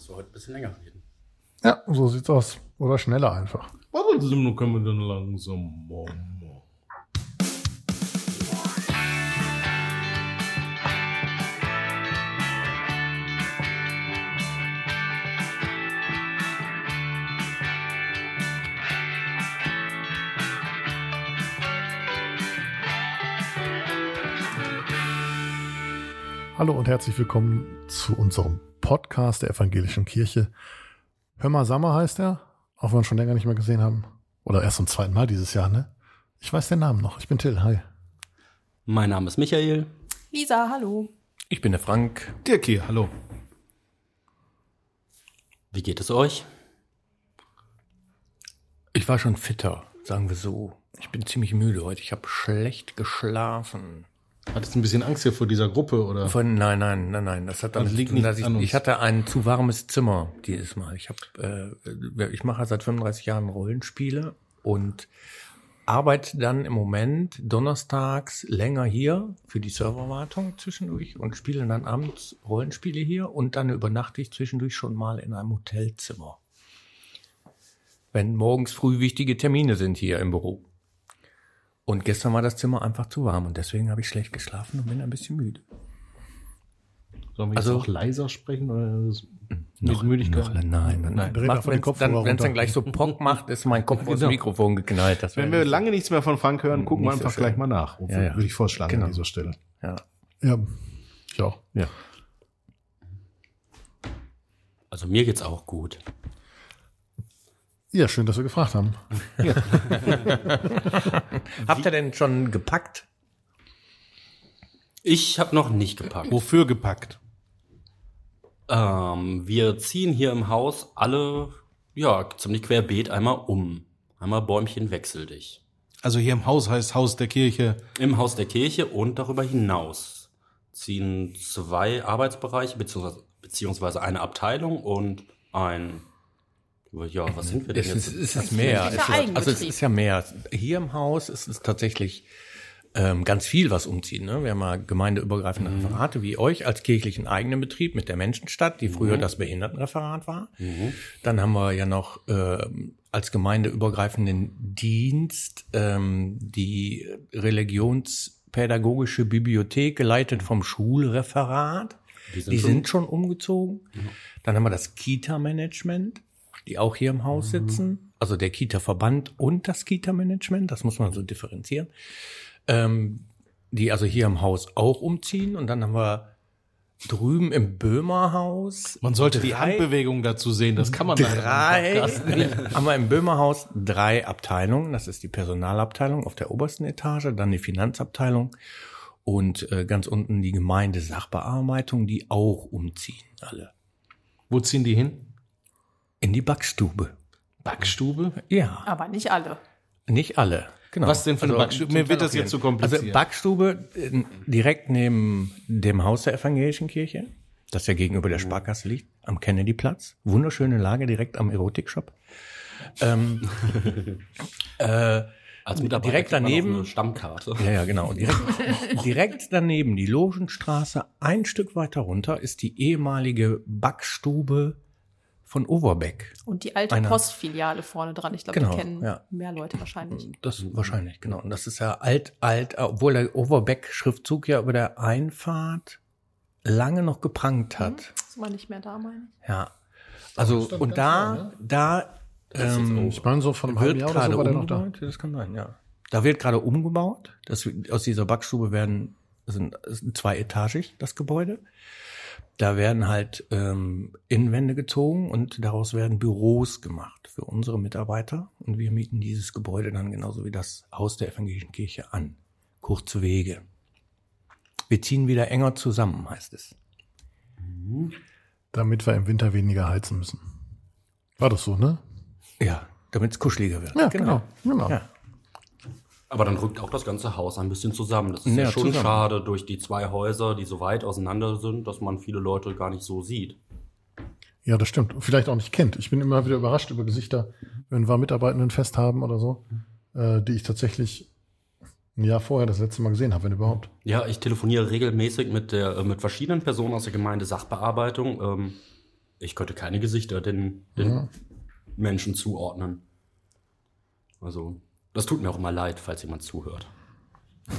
müssen wir heute ein bisschen länger reden. Ja, so sieht's aus. Oder schneller einfach. Warte, dann können wir dann langsam mal. Hallo und herzlich willkommen zu unserem Podcast der Evangelischen Kirche. Hör mal Sammer heißt er, auch wenn wir ihn schon länger nicht mehr gesehen haben. Oder erst zum zweiten Mal dieses Jahr, ne? Ich weiß den Namen noch. Ich bin Till. Hi. Mein Name ist Michael. Lisa, hallo. Ich bin der Frank. Dirki, hallo. Wie geht es euch? Ich war schon fitter, sagen wir so. Ich bin ziemlich müde heute. Ich habe schlecht geschlafen. Hattest du ein bisschen Angst hier vor dieser Gruppe oder? Von, nein, nein, nein, nein. Das hat damit Das liegt tun, dass ich, ich hatte ein zu warmes Zimmer dieses Mal. Ich habe, äh, ich mache seit 35 Jahren Rollenspiele und arbeite dann im Moment donnerstags länger hier für die Serverwartung zwischendurch und spiele dann abends Rollenspiele hier und dann übernachte ich zwischendurch schon mal in einem Hotelzimmer. Wenn morgens früh wichtige Termine sind hier im Büro. Und gestern war das Zimmer einfach zu warm und deswegen habe ich schlecht geschlafen und bin ein bisschen müde. Sollen wir Also- jetzt auch leiser sprechen oder ist mit Müdigkeit? Noch, nein, nein. Nein. Macht, wenn's dann, wenn es dann gleich so Pock macht, ist mein Kopf ins Genau. Mikrofon geknallt. Das Wenn wir lange nichts mehr von Frank hören, gucken wir so einfach schön. gleich mal nach. Ja, ja. Würde ich vorschlagen Genau. an dieser Stelle. ja. Ja, ich auch. Ja. Also mir geht's auch gut. Ja, schön, dass wir gefragt haben. Habt ihr denn schon gepackt? Ich habe noch nicht gepackt. Wofür gepackt? Ähm, wir ziehen hier im Haus alle, ja, ziemlich querbeet einmal um. Einmal Bäumchen wechsel dich. Also hier im Haus heißt Haus der Kirche. Im Haus der Kirche und darüber hinaus ziehen zwei Arbeitsbereiche beziehungsweise, beziehungsweise eine Abteilung und ein, ja, was sind wir denn Es ist, jetzt? es ist mehr. Es ist, also es ist ja mehr. Hier im Haus ist es tatsächlich ähm, ganz viel, was umziehen. Ne? Wir haben ja gemeindeübergreifende Referate, wie euch als kirchlichen eigenen Betrieb mit der Menschenstadt, die früher das Behindertenreferat war. Dann haben wir ja noch ähm, als gemeindeübergreifenden Dienst ähm, die religionspädagogische Bibliothek, geleitet vom Schulreferat. Die sind Die schon- sind schon umgezogen. Dann haben wir das Kita-Management, die auch hier im Haus sitzen. Also der Kita-Verband und das Kita-Management, das muss man so differenzieren. Ähm, die also hier im Haus auch umziehen. Und dann haben wir drüben im Böhmerhaus. Man sollte die Handbewegung dazu sehen, das kann man Drei, haben wir im Böhmerhaus drei Abteilungen. Das ist die Personalabteilung auf der obersten Etage, dann die Finanzabteilung und äh, ganz unten die Gemeindesachbearbeitung, die auch umziehen alle. Wo ziehen die hin? In die Backstube. Backstube? Ja, Aber nicht alle. nicht alle. Genau. Was denn für eine Backstube? Mir wird das jetzt zu kompliziert. Also Backstube äh, direkt neben dem Haus der evangelischen Kirche, das ja gegenüber der Sparkasse liegt, am Kennedyplatz. Wunderschöne Lage direkt am Erotikshop. Ähm, äh, Als Mitarbeiter direkt daneben- eine Stammkarte. ja, ja, genau. Direkt, direkt daneben, die Logenstraße, ein Stück weiter runter, ist die ehemalige Backstube von Overbeck. Und die alte Einer. Postfiliale vorne dran. Ich glaube, Genau, die kennen ja. mehr Leute wahrscheinlich. Das wahrscheinlich, genau. Und das ist ja alt, alt, obwohl der Overbeck-Schriftzug ja über der Einfahrt lange noch geprangt hat. Ist mal nicht mehr da, meine ich. Ja. Also, und da, da, ähm, Ich meine, so von einem halben wird Jahr oder gerade so war der noch da. umgebaut. Das kann sein, ja. Da wird gerade umgebaut. Das, aus dieser Backstube werden, sind, sind zweietagig, das Gebäude. Da werden halt ähm, Innenwände gezogen und daraus werden Büros gemacht für unsere Mitarbeiter. Und wir mieten dieses Gebäude dann genauso wie das Haus der evangelischen Kirche an. Kurze Wege. Wir ziehen wieder enger zusammen, heißt es. Damit wir im Winter weniger heizen müssen. War das so, ne? Ja, damit es kuscheliger wird. Ja, genau. genau. Ja. Aber dann rückt auch das ganze Haus ein bisschen zusammen. Das ist ja, Ja, schon zusammen. schade durch die zwei Häuser, die so weit auseinander sind, dass man viele Leute gar nicht so sieht. Ja, das stimmt. Und Vielleicht auch nicht kennt. Ich bin immer wieder überrascht über Gesichter, wenn wir Mitarbeitendenfest haben oder so, äh, die ich tatsächlich ein Jahr vorher das letzte Mal gesehen habe, wenn überhaupt. Ja, ich telefoniere regelmäßig mit der äh, mit verschiedenen Personen aus der Gemeinde Sachbearbeitung. Ähm, ich könnte keine Gesichter den, den Menschen zuordnen. Also, das tut mir auch immer leid, falls jemand zuhört.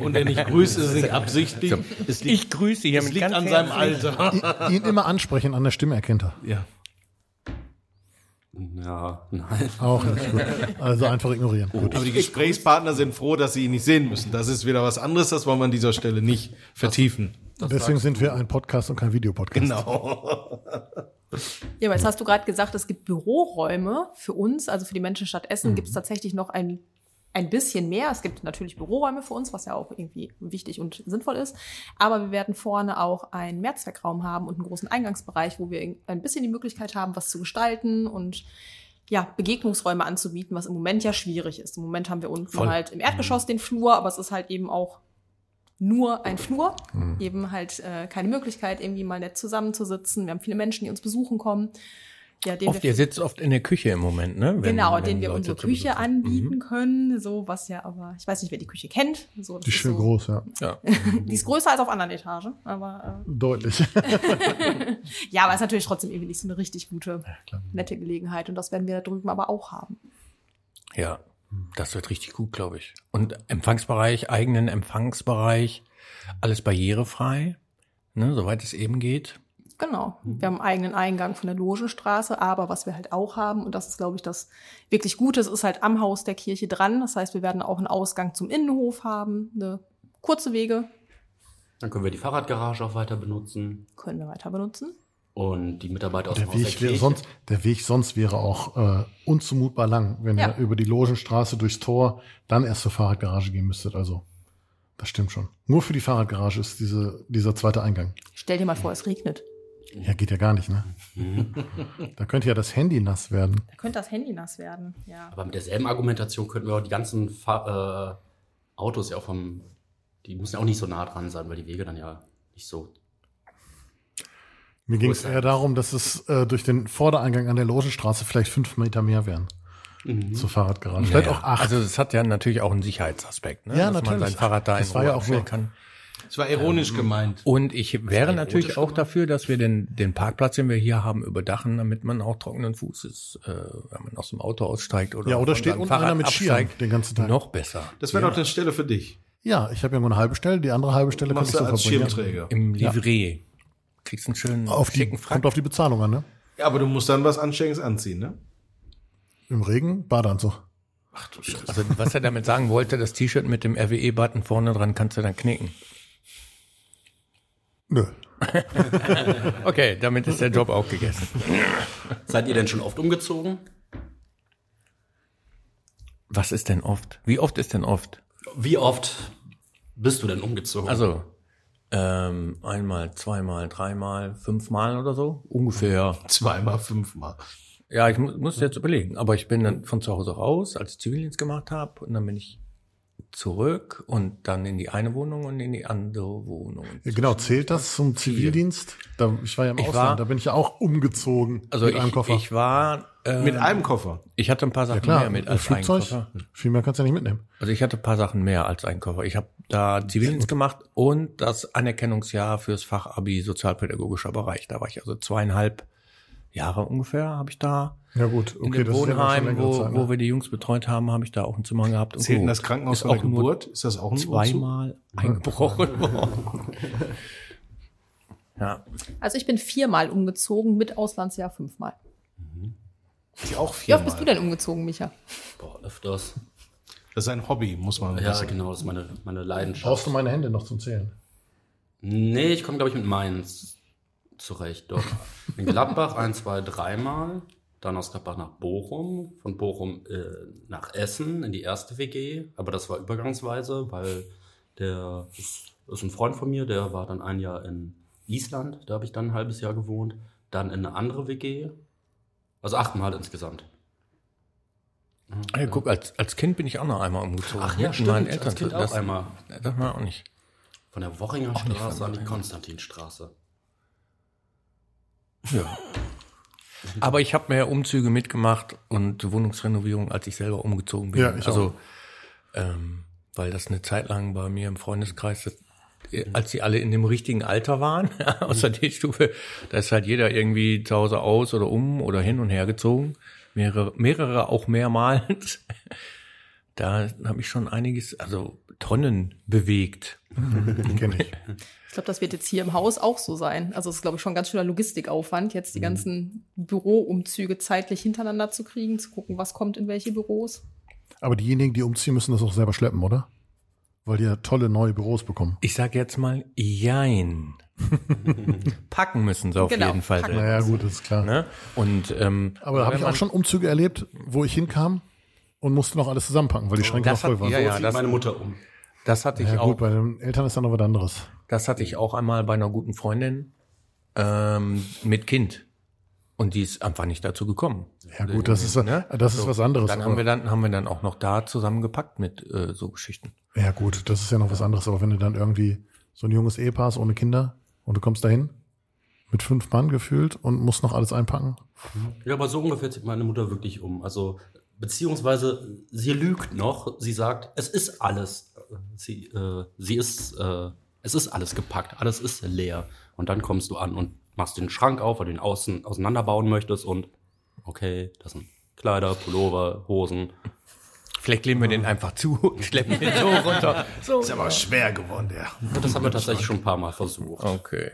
Und wenn ich grüße, ist es nicht absichtlich. Es liegt, Ich grüße hier es liegt ganz an seinem Alter. Ihn, ihn immer ansprechen, an der Stimme erkennt er. Ja. Ja, nein. Auch nicht gut. Also einfach ignorieren. Gut. Aber die Gesprächspartner sind froh, dass sie ihn nicht sehen müssen. Das ist wieder was anderes, das wollen wir an dieser Stelle nicht vertiefen. Deswegen sind wir ein Podcast und kein Videopodcast. Genau. Ja, aber jetzt hast du gerade gesagt, es gibt Büroräume für uns, also für die Menschen Stadt Essen gibt es tatsächlich noch ein, ein bisschen mehr. Es gibt natürlich Büroräume für uns, was ja auch irgendwie wichtig und sinnvoll ist. Aber wir werden vorne auch einen Mehrzweckraum haben und einen großen Eingangsbereich, wo wir ein bisschen die Möglichkeit haben, was zu gestalten und ja, Begegnungsräume anzubieten, was im Moment ja schwierig ist. Im Moment haben wir unten Voll. halt im Erdgeschoss den Flur, aber es ist halt eben auch nur ein Flur, eben halt äh, keine Möglichkeit, irgendwie mal nett zusammenzusitzen. Wir haben viele Menschen, die uns besuchen kommen. Ja, den Oft, wir, ihr sitzt oft in der Küche im Moment, ne? Wenn- genau, wenn den wir Leute unsere Küche anbieten können, so was ja, aber ich weiß nicht, wer die Küche kennt. So, das Die ist schön so, groß, ja. Ja. Die ist größer als auf anderen Etagen, aber Deutlich. äh, ja, aber es ist natürlich trotzdem irgendwie nicht so eine richtig gute, klar. nette Gelegenheit und das werden wir da drüben aber auch haben. Ja, das wird richtig gut, glaube ich. Und Empfangsbereich, eigenen Empfangsbereich, alles barrierefrei, ne, soweit es eben geht. Genau. Wir haben einen eigenen Eingang von der Logenstraße, aber was wir halt auch haben, und das ist, glaube ich, das wirklich Gute, es ist halt am Haus der Kirche dran. Das heißt, wir werden auch einen Ausgang zum Innenhof haben, eine kurze Wege Dann können wir die Fahrradgarage auch weiter benutzen. können wir weiter benutzen. Und die Mitarbeiter aus Der dem Haus der Weg, wäre Kirche. sonst, der Weg sonst wäre auch äh, unzumutbar lang, wenn Ja. ihr über die Logenstraße durchs Tor dann erst zur Fahrradgarage gehen müsstet. Also, das stimmt schon. Nur für die Fahrradgarage ist diese, dieser zweite Eingang. Stell dir mal vor, es regnet. Ja, geht ja gar nicht, ne? da könnte ja das Handy nass werden. Da könnte das Handy nass werden, ja. Aber mit derselben Argumentation könnten wir auch die ganzen Fahr äh, Autos ja auch vom, die müssen ja auch nicht so nah dran sein, weil die Wege dann ja nicht so. Mir ging es er? eher darum, dass es äh, durch den Vordereingang an der Logenstraße vielleicht fünf Meter mehr wären. Zur Fahrradgarage. Vielleicht Naja, auch acht. Also es hat ja natürlich auch einen Sicherheitsaspekt, ne? Ja, dass man natürlich. sein Fahrrad da in Das war ja Ruhe auch nur- kann. Es war ironisch gemeint. Und ich wäre natürlich auch gemacht? dafür, dass wir den, den Parkplatz, den wir hier haben, überdachen, damit man auch trockenen Fußes, äh, wenn man aus dem Auto aussteigt oder Ja, oder steht unten einer mit Skiern den ganzen Tag. Noch besser. Das wäre doch eine Stelle für dich. ja, ich habe ja nur eine halbe Stelle, die andere halbe Stelle kann ich Machst so du als verbringen. Schirmträger. Im Livret. Kriegst einen schönen Auf die, schicken Frack. kommt auf die Bezahlung an, ne? Ja, aber du musst dann was Anständiges anziehen, ne? Im Regen, Badeanzug. Ach du Scheiße. Also was er damit sagen wollte, das T-Shirt mit dem RWE-Button vorne dran kannst du dann knicken. Nö. Okay, damit ist der Job auch gegessen. Seid ihr denn schon oft umgezogen? Was ist denn oft? Wie oft ist denn oft? Wie oft bist du denn umgezogen? Also ähm, einmal, zweimal, dreimal, fünfmal oder so ungefähr. Zweimal, fünfmal. Ja, ich mu muss jetzt überlegen. Aber ich bin dann von zu Hause raus, als ich Zivildienst gemacht habe, und dann bin ich zurück und dann in die eine Wohnung und in die andere Wohnung. Ja, genau, zählt das zum Zivildienst? Da, ich war ja im Ich Ausland, war- da bin ich ja auch umgezogen Also mit ich, einem Koffer. ich war äh, Mit einem Koffer. ich hatte ein paar Sachen ja klar, mehr mit ein als ein Flugzeug, Koffer. viel mehr kannst du ja nicht mitnehmen. Also ich hatte ein paar Sachen mehr als einen Koffer. Ich habe da Zivildienst gemacht und das Anerkennungsjahr fürs Fachabi sozialpädagogischer Bereich. Da war ich also zweieinhalb Jahre ungefähr, habe ich da Ja gut, in okay, dem das ist ja dann schon Wohnheim, längere wo, Zeit, ne? wo wir die Jungs betreut haben, habe ich da auch ein Zimmer gehabt. Und Zählt gut. das Krankenhaus Ist auch Geburt? Ist das auch ein Umzug? zweimal eingebrochen worden. ja, Also ich bin viermal umgezogen, mit Auslandsjahr fünfmal. Die auch Wie viermal. oft bist du denn umgezogen, Micha? Boah, öfters. Das ist ein Hobby, muss man Ja, wissen. genau, das ist meine, meine Leidenschaft. Brauchst du meine Hände noch zum Zählen? Nee, ich komme, glaube ich, mit Mainz zurecht. Doch. In Gladbach ein, zwei, dreimal. Dann aus Gladbach nach Bochum. Von Bochum äh, nach Essen in die erste WG. Aber das war übergangsweise, weil der ist, ist ein Freund von mir, der war dann ein Jahr in Island. Da habe ich dann ein halbes Jahr gewohnt. Dann in eine andere WG. Also achtmal insgesamt. Ey, guck, als, als Kind bin ich auch noch einmal umgezogen. Ach ja, stimmt. meinen Als Eltern. Kind auch das, einmal. Das war auch nicht. Von der Worringer nicht Straße an die. Konstantinstraße. Ja. Aber ich habe mehr Umzüge mitgemacht und Wohnungsrenovierung, als ich selber umgezogen bin. Ja, ich also, ähm, weil das eine Zeit lang bei mir im Freundeskreis äh, als sie alle in dem richtigen Alter waren, aus der D-Stufe, da ist halt jeder irgendwie zu Hause aus oder um oder hin und her gezogen. Mehrere, mehrere auch mehrmals. Da habe ich schon einiges, also Tonnen bewegt. Kenne ich. Ich glaube, das wird jetzt hier im Haus auch so sein. Also es ist, glaube ich, schon ein ganz schöner Logistikaufwand, jetzt die ganzen Büroumzüge zeitlich hintereinander zu kriegen, zu gucken, was kommt in welche Büros. Aber diejenigen, die umziehen, müssen das auch selber schleppen, oder? Weil die ja tolle neue Büros bekommen. Ich sag jetzt mal, jein. Packen müssen sie auf Genau, jeden Fall. Naja, gut, das ist klar. Ne? Und ähm, Aber da habe ich auch schon Umzüge erlebt, wo ich hinkam und musste noch alles zusammenpacken, weil die Schränke noch Das hat- voll waren. ja, So ja, zieht das- meine Mutter um. Das hatte ich Ja, auch. gut, bei den Eltern ist dann noch was anderes. Das hatte ich auch einmal bei einer guten Freundin ähm, mit Kind. Und die ist einfach nicht dazu gekommen. Ja, gut, das ist, Ne? das ist was anderes. Dann haben wir dann haben wir dann auch noch da zusammengepackt mit äh, so Geschichten. Ja, gut, das ist ja noch was anderes. Aber wenn du dann irgendwie so ein junges Ehepaar hast ohne Kinder und du kommst dahin mit fünf Mann gefühlt und musst noch alles einpacken. Ja, aber so ungefähr zieht meine Mutter wirklich um. Also, beziehungsweise, sie lügt noch. Sie sagt, es ist alles. Sie, äh, sie ist, äh, es ist alles gepackt. Alles ist leer. Und dann kommst du an und machst den Schrank auf, weil du ihn außen auseinanderbauen möchtest und, okay, das sind Kleider, Pullover, Hosen. Vielleicht legen wir den einfach zu und schleppen den so runter. So. Ist aber schwer geworden, der. Und das haben wir tatsächlich schon ein paar Mal versucht. Okay.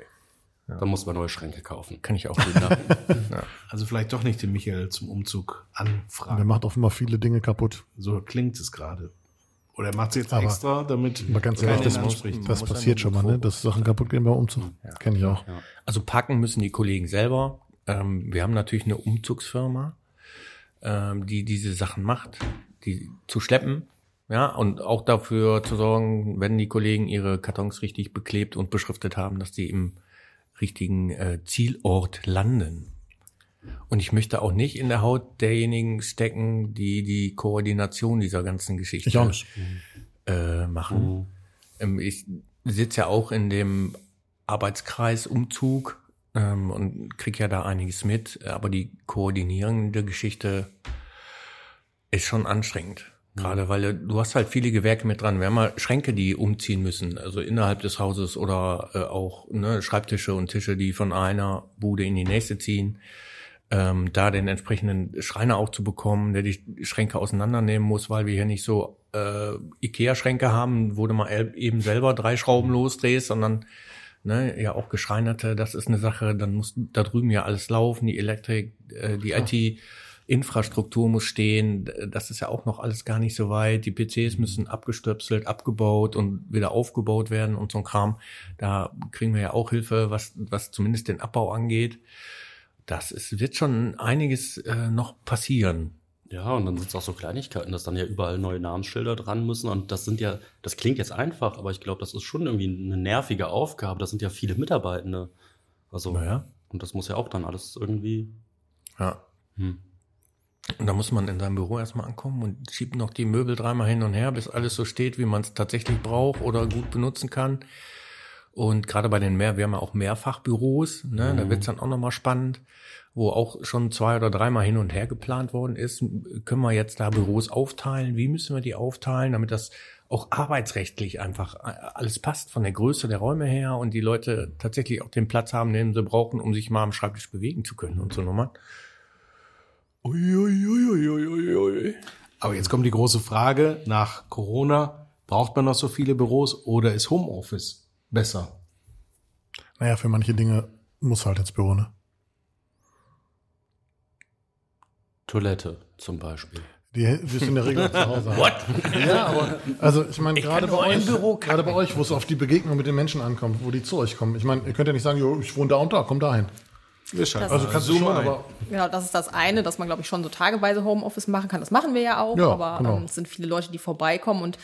Dann muss man neue Schränke kaufen. Kann ich auch gut nach. ja. Also vielleicht doch nicht den Michael zum Umzug Und der anfragen. macht auch immer viele Dinge kaputt. So klingt es gerade. Oder er macht es jetzt Aber- extra, damit Aber ganz ehrlich, das, anspricht. das ja passiert schon mal, ne? dass Sachen kaputt gehen beim Umzug. Kenn ich auch. Also packen müssen die Kollegen selber. Ähm, wir haben natürlich eine Umzugsfirma, ähm, die diese Sachen macht, die zu schleppen. Ja, und auch dafür zu sorgen, wenn die Kollegen ihre Kartons richtig beklebt und beschriftet haben, dass die im richtigen äh, Zielort landen. Und ich möchte auch nicht in der Haut derjenigen stecken, die die Koordination dieser ganzen Geschichte Ich auch nicht. äh, machen. Ähm, ich sitze ja auch in dem Arbeitskreis Umzug ähm, und krieg ja da einiges mit, aber die koordinierende Geschichte ist schon anstrengend. Gerade weil du hast halt viele Gewerke mit dran. Wir haben mal Schränke, die umziehen müssen, also innerhalb des Hauses oder äh, auch ne, Schreibtische und Tische, die von einer Bude in die nächste ziehen. Ähm, da den entsprechenden Schreiner auch zu bekommen, der die Schränke auseinandernehmen muss, weil wir hier nicht so äh, Ikea-Schränke haben, wo du mal eben selber drei Schrauben losdrehst, sondern ne, ja auch geschreinerte, das ist eine Sache, dann muss da drüben ja alles laufen, die Elektrik, äh, die IT-Infrastruktur muss stehen, das ist ja auch noch alles gar nicht so weit, die PCs müssen abgestöpselt, abgebaut und wieder aufgebaut werden und so ein Kram, da kriegen wir ja auch Hilfe, was, was zumindest den Abbau angeht. Das ist, wird schon einiges äh, noch passieren. Ja, und dann sind es auch so Kleinigkeiten, dass dann ja überall neue Namensschilder dran müssen. Und das sind ja, das klingt jetzt einfach, aber ich glaube, das ist schon irgendwie eine nervige Aufgabe. Das sind ja viele Mitarbeitende. Also, Naja. und das muss ja auch dann alles irgendwie. Ja. Hm. Und da muss man in seinem Büro erstmal ankommen und schiebt noch die Möbel dreimal hin und her, bis alles so steht, wie man es tatsächlich braucht oder gut benutzen kann. Und gerade bei den mehr, wir haben ja auch Mehrfachbüros, ne, da wird's dann auch nochmal spannend, wo auch schon zwei oder dreimal hin und her geplant worden ist. Können wir jetzt da Büros aufteilen? Wie müssen wir die aufteilen, damit das auch arbeitsrechtlich einfach alles passt, von der Größe der Räume her und die Leute tatsächlich auch den Platz haben, den sie brauchen, um sich mal am Schreibtisch bewegen zu können und so nochmal. Uiuiuiuiui. Aber jetzt kommt die große Frage nach Corona. Braucht man noch so viele Büros oder ist Homeoffice besser? Naja, für manche Dinge muss halt ins Büro, ne? Toilette zum Beispiel. Die wirst du in der Regel zu Hause haben. What? Ja, aber also ich meine, gerade bei euch, Büro gerade bei euch, wo es auf die Begegnung mit den Menschen ankommt, wo die zu euch kommen. Ich meine, ihr könnt ja nicht sagen, jo, ich wohne da und da, komm dahin. Wir schalten Also mal kannst du schon, aber Genau, das ist das eine, dass man, glaube ich, schon so tageweise Homeoffice machen kann. Das machen wir ja auch, Ja, aber genau. ähm, es sind viele Leute, die vorbeikommen und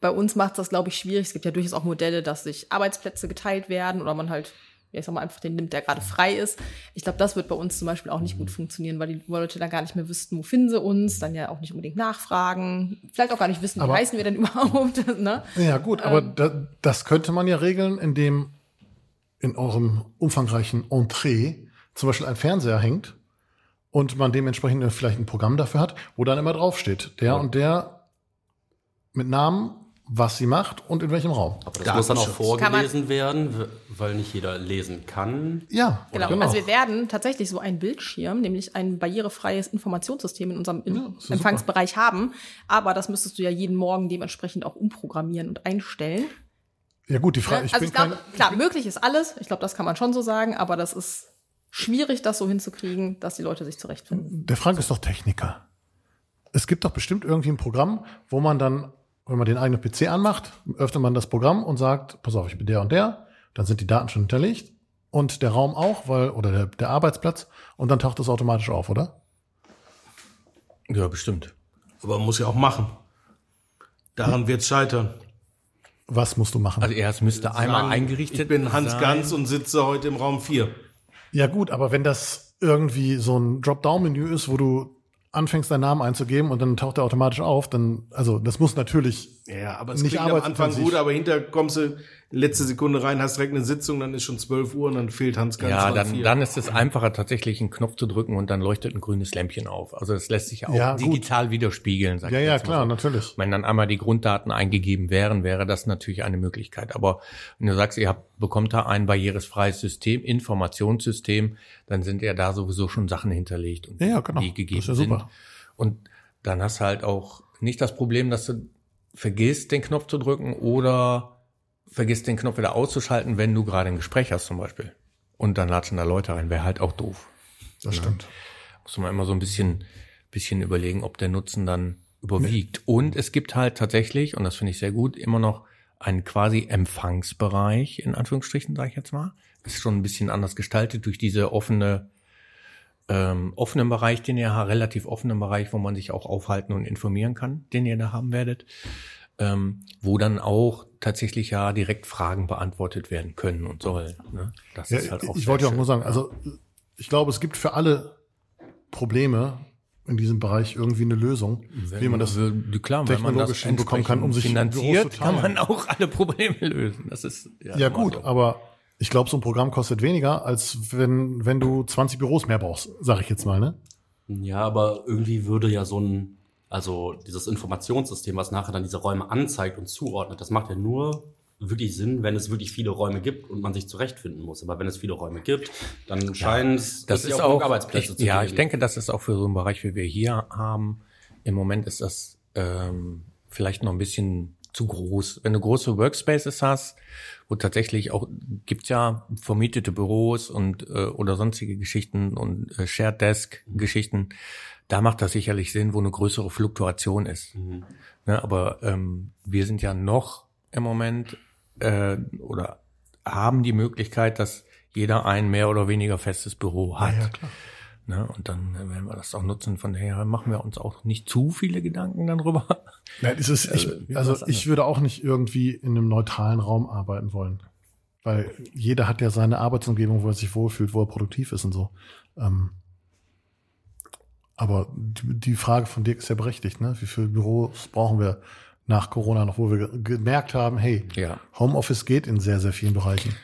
bei uns macht das, glaube ich, schwierig. Es gibt ja durchaus auch Modelle, dass sich Arbeitsplätze geteilt werden oder man halt, ja, ich sag mal, einfach den nimmt, der gerade frei ist. Ich glaube, das wird bei uns zum Beispiel auch nicht gut funktionieren, weil die Leute dann gar nicht mehr wüssten, wo finden sie uns, dann ja auch nicht unbedingt nachfragen, vielleicht auch gar nicht wissen, wie Aber- heißen wir denn überhaupt, ne? Ja, gut, aber da, das könnte man ja regeln, indem in eurem umfangreichen Entree zum Beispiel ein Fernseher hängt und man dementsprechend vielleicht ein Programm dafür hat, wo dann immer draufsteht, der und der mit Namen was sie macht und in welchem Raum. Aber das muss dann auch vorgelesen werden, weil nicht jeder lesen kann. Ja, Genau. Also wir werden tatsächlich so einen Bildschirm, nämlich ein barrierefreies Informationssystem in unserem in Ja, Empfangsbereich haben. Aber das müsstest du ja jeden Morgen dementsprechend auch umprogrammieren und einstellen. ja gut, die Frage, ich also bin ich glaube, kein, klar, möglich ist alles. Ich glaube, das kann man schon so sagen. Aber das ist schwierig, das so hinzukriegen, dass die Leute sich zurechtfinden. der Frank ist doch Techniker. Es gibt doch bestimmt irgendwie ein Programm, wo man dann, wenn man den eigenen PC anmacht, öffnet man das Programm und sagt, pass auf, ich bin der und der, dann sind die Daten schon hinterlegt und der Raum auch, weil, oder der, der Arbeitsplatz, und dann taucht das automatisch auf, oder? Ja, bestimmt. Aber man muss ja auch machen. Daran wird's scheitern. Was musst du machen? Also erst müsste einmal Sagen, eingerichtet Ich bin Hans sein. Ganz und sitze heute im Raum 4. Ja gut, aber wenn das irgendwie so ein Dropdown-Menü ist, wo du anfängst, deinen Namen einzugeben und dann taucht er automatisch auf, dann, also das muss natürlich, Ja, aber es Nicht klingt am Anfang gut, aber hinter kommst du letzte Sekunde rein, hast direkt eine Sitzung, dann ist schon 12 Uhr und dann fehlt Hans Ganz Ja, dann, 4. dann ist es einfacher, tatsächlich einen Knopf zu drücken und dann leuchtet ein grünes Lämpchen auf. Also das lässt sich ja auch Ja, gut. digital widerspiegeln. Sag ja, ich ja, mal klar, so. natürlich. Wenn dann einmal die Grunddaten eingegeben wären, wäre das natürlich eine Möglichkeit. Aber wenn du sagst, ihr habt, bekommt da ein barrierefreies System, Informationssystem, dann sind ja da sowieso schon Sachen hinterlegt und Ja, ja, genau. die gegeben Das ist ja sind. super. Und dann hast du halt auch nicht das Problem, dass du vergisst, den Knopf zu drücken oder vergisst, den Knopf wieder auszuschalten, wenn du gerade ein Gespräch hast zum Beispiel. Und dann latschen da Leute rein, wäre halt auch doof. Das stimmt. Muss man immer so ein bisschen, bisschen überlegen, ob der Nutzen dann überwiegt. Und es gibt halt tatsächlich, und das finde ich sehr gut, immer noch einen quasi Empfangsbereich, in Anführungsstrichen, sage ich jetzt mal. Ist schon ein bisschen anders gestaltet durch diese offene, ähm, offenen Bereich, den ihr habt, relativ offenen Bereich, wo man sich auch aufhalten und informieren kann, den ihr da haben werdet. Ähm, wo dann auch tatsächlich ja direkt Fragen beantwortet werden können und sollen. Ne? Das Ja, ist halt auch ich wollte ja auch schön. nur sagen, also ich glaube, es gibt für alle Probleme in diesem Bereich irgendwie eine Lösung, wie man das Wenn- klar, wenn man das technologisch hinbekommen kann, um sich finanziert, kann man auch alle Probleme lösen. Das ist Ja immer gut, aber ich glaube, so ein Programm kostet weniger, als wenn, wenn du 20 Büros mehr brauchst, sage ich jetzt mal, ne? Ja, aber irgendwie würde ja so ein, also dieses Informationssystem, was nachher dann diese Räume anzeigt und zuordnet, das macht ja nur wirklich Sinn, wenn es wirklich viele Räume gibt und man sich zurechtfinden muss. Aber wenn es viele Räume gibt, dann scheint es das es ist ja auch, genug Arbeitsplätze ich, zu ja, geben. ich denke, das ist auch für so einen Bereich, wie wir hier haben. Im Moment ist das ähm, vielleicht noch ein bisschen zu groß. Wenn du große Workspaces hast, wo tatsächlich auch gibt's ja vermietete Büros und äh, oder sonstige Geschichten und äh, Shared Desk Geschichten, da macht das sicherlich Sinn, wo eine größere Fluktuation ist. Mhm. Ne, aber ähm, wir sind ja noch im Moment äh, oder haben die Möglichkeit, dass jeder ein mehr oder weniger festes Büro hat. ja, klar. Ne, und dann werden wir das auch nutzen. Von daher machen wir uns auch nicht zu viele Gedanken darüber. Nein, es ist, ich, Also, also ich würde auch nicht irgendwie in einem neutralen Raum arbeiten wollen. Weil jeder hat ja seine Arbeitsumgebung, wo er sich wohlfühlt, wo er produktiv ist und so. Ähm, aber die, die Frage von Dirk ist ja berechtigt, ne? Wie viele Büros brauchen wir nach Corona noch, wo wir ge- gemerkt haben, hey, Ja. Homeoffice geht in sehr, sehr vielen Bereichen.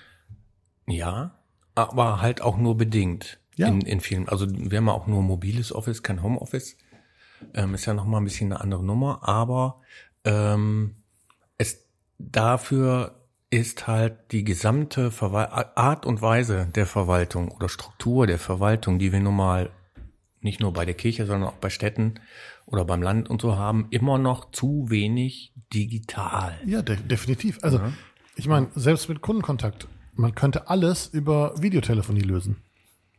Ja, aber halt auch nur bedingt. Ja. In, in vielen. Also wir haben ja auch nur mobiles Office, kein Homeoffice. Ähm, ist ja noch mal ein bisschen eine andere Nummer, aber ähm, es dafür ist halt die gesamte Verwal Art und Weise der Verwaltung oder Struktur der Verwaltung, die wir nun mal nicht nur bei der Kirche, sondern auch bei Städten oder beim Land und so haben, immer noch zu wenig digital. Ja, de definitiv. Also, ich meine, selbst mit Kundenkontakt, man könnte alles über Videotelefonie lösen.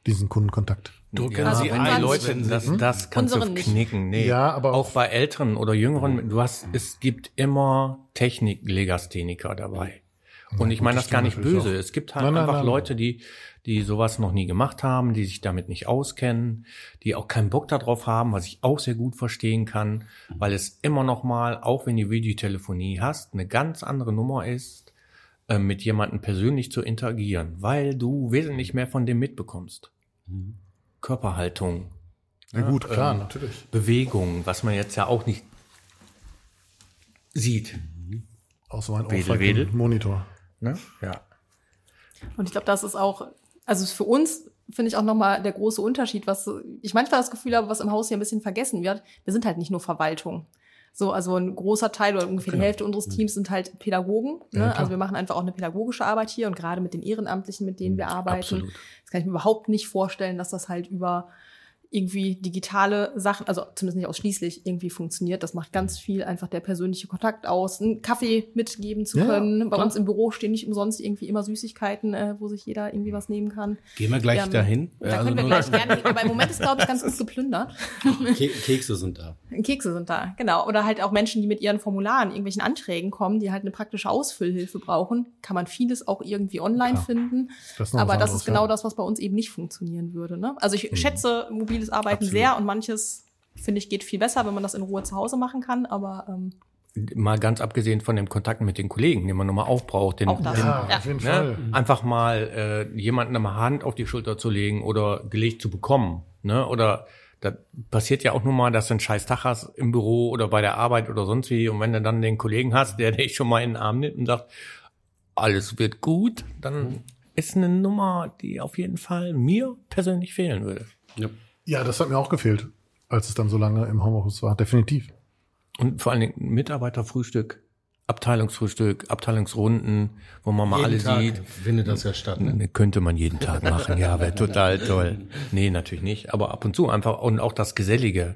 Diesen Kundenkontakt. Drücken Ja, Sie wenn ein, die Leute, das, das kannst Unseren du nicht. knicken. Nee. Ja, aber- auch bei älteren oder jüngeren, du hast, es gibt immer Technik-Legastheniker dabei. Und ich meine das gar nicht böse. auch. Es gibt halt Nein, nein, einfach nein, Leute, die, die sowas noch nie gemacht haben, die sich damit nicht auskennen, die auch keinen Bock darauf haben, was ich auch sehr gut verstehen kann, weil es immer noch mal, auch wenn du Videotelefonie hast, eine ganz andere Nummer ist, äh, mit jemandem persönlich zu interagieren, weil du wesentlich mehr von dem mitbekommst. Körperhaltung, Ja, gut, klar, ähm, natürlich. Bewegung, was man jetzt ja auch nicht sieht. Auch so ein Wedel, wedel. Monitor. Ne? Ja. Und ich glaube, das ist auch, also für uns finde ich auch nochmal der große Unterschied, was ich manchmal das Gefühl habe, was im Haus hier ein bisschen vergessen wird. Wir sind halt nicht nur Verwaltung. So, also ein großer Teil oder ungefähr die Hälfte unseres Teams sind halt Pädagogen. Ja, Ne? klar. also wir machen einfach auch eine pädagogische Arbeit hier und gerade mit den Ehrenamtlichen, mit denen wir arbeiten, Absolut. das kann ich mir überhaupt nicht vorstellen, dass das halt über irgendwie digitale Sachen, also zumindest nicht ausschließlich irgendwie funktioniert. Das macht ganz viel einfach der persönliche Kontakt aus, einen Kaffee mitgeben zu Ja, können. Bei klar. uns im Büro stehen nicht umsonst irgendwie immer Süßigkeiten, äh, wo sich jeder irgendwie was nehmen kann. Gehen wir gleich Wir haben- dahin? Da Ja, also können wir nur- gleich gerne. Aber im Moment ist, glaube ich, ganz gut geplündert. Ke Kekse sind da. Kekse sind da, genau. Oder halt auch Menschen, die mit ihren Formularen, irgendwelchen Anträgen kommen, die halt eine praktische Ausfüllhilfe brauchen. Kann man vieles auch irgendwie online Klar. finden. Das Aber das anderes, ist genau ja. das, was bei uns eben nicht funktionieren würde. Ne? Also ich schätze mobiles Arbeiten Absolut. sehr und manches, finde ich, geht viel besser, wenn man das in Ruhe zu Hause machen kann. Aber ähm, Mal ganz abgesehen von dem Kontakt mit den Kollegen, den man nochmal aufbraucht, den, Auch das. den Ja, Ja. auf jeden ne, Fall. einfach mal äh, jemanden eine Hand auf die Schulter zu legen oder gelegt zu bekommen. Ne? Oder da passiert ja auch nur mal, dass du einen scheiß Tag hast im Büro oder bei der Arbeit oder sonst wie. Und wenn du dann den Kollegen hast, der dich schon mal in den Arm nimmt und sagt, alles wird gut, dann ist eine Nummer, die auf jeden Fall mir persönlich fehlen würde. Ja. Ja, das hat mir auch gefehlt, als es dann so lange im Homeoffice war. Definitiv. Und vor allen Dingen Mitarbeiterfrühstück, Abteilungsfrühstück, Abteilungsrunden, wo man mal Jeden alle Tag sieht. findet das ja statt. Ne? Ne, Könnte man jeden Tag machen, ja, wäre total toll. Nee, natürlich nicht. Aber ab und zu einfach und auch das Gesellige.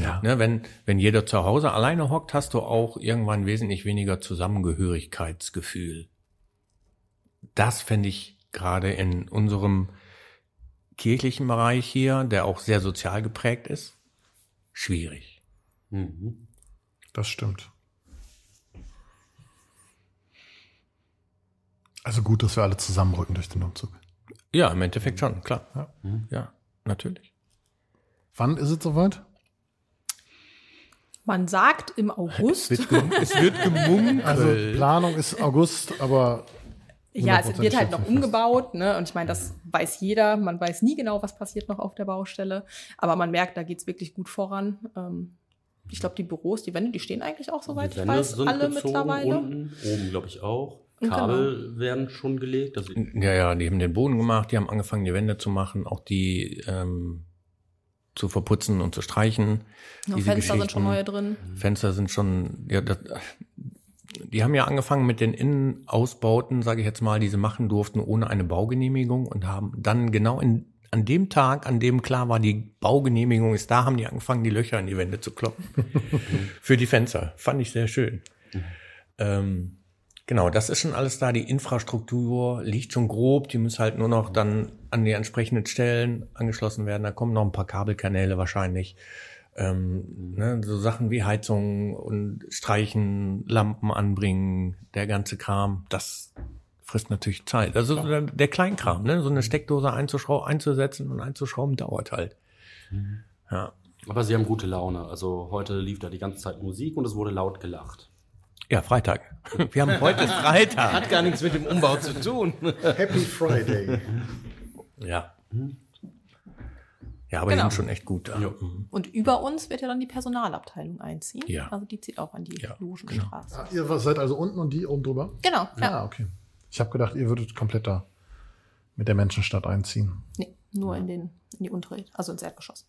Ja. Ne, wenn, wenn jeder zu Hause alleine hockt, hast du auch irgendwann wesentlich weniger Zusammengehörigkeitsgefühl. Das fände ich gerade in unserem kirchlichen Bereich hier, der auch sehr sozial geprägt ist, schwierig. Mhm. Das stimmt. Also gut, dass wir alle zusammenrücken durch den Umzug. Ja, im Endeffekt schon, klar. Ja. Ja, natürlich. Wann ist es soweit? man sagt im August, Es wird, gem- es wird gemunkelt. Also Planung ist August, aber ja, es 100% wird halt noch umgebaut. Ne? Und ich meine, das weiß jeder. Man weiß nie genau, was passiert noch auf der Baustelle. Aber man merkt, da geht's wirklich gut voran. Ähm, ich glaube, die Büros, die Wände, die stehen eigentlich auch, soweit Die ich Wände weiß, sind alle gezogen, mittlerweile. unten, oben glaube ich auch. Genau. Kabel werden schon gelegt. Also Ja, ja, die haben den Boden gemacht, die haben angefangen, die Wände zu machen, auch die ähm, zu verputzen und zu streichen. Fenster sind schon neue drin. Fenster sind schon, ja, das, die haben ja angefangen mit den Innenausbauten, sage ich jetzt mal, die sie machen durften ohne eine Baugenehmigung und haben dann genau in, an dem Tag, an dem klar war, die Baugenehmigung ist da, haben die angefangen, die Löcher in die Wände zu kloppen. Für die Fenster. Fand ich sehr schön. Ähm, genau, das ist schon alles da. Die Infrastruktur liegt schon grob. Die muss halt nur noch dann an die entsprechenden Stellen angeschlossen werden. Da kommen noch ein paar Kabelkanäle wahrscheinlich. Ähm, ne, so Sachen wie Heizung und Streichen, Lampen anbringen, der ganze Kram, das frisst natürlich Zeit. Also so der, der Kleinkram, ne? so eine Steckdose einzusetzen und einzuschrauben dauert halt. Ja. Aber sie haben gute Laune. Also heute lief da die ganze Zeit Musik und es wurde laut gelacht. ja, Freitag. Wir haben heute Freitag. Hat gar nichts mit dem Umbau zu tun. Happy Friday. Ja. Ja, aber die Genau. sind schon echt gut da. Ja. Mhm. Und über uns wird ja dann die Personalabteilung einziehen. Ja. Also die zieht auch an die Ja, Logenstraße. Ah, ihr seid also unten und die oben drüber? Genau, ja. Ja, okay. Ich habe gedacht, ihr würdet komplett da mit der Menschenstadt einziehen. Nee, nur in, den, in die untere, also ins Erdgeschoss.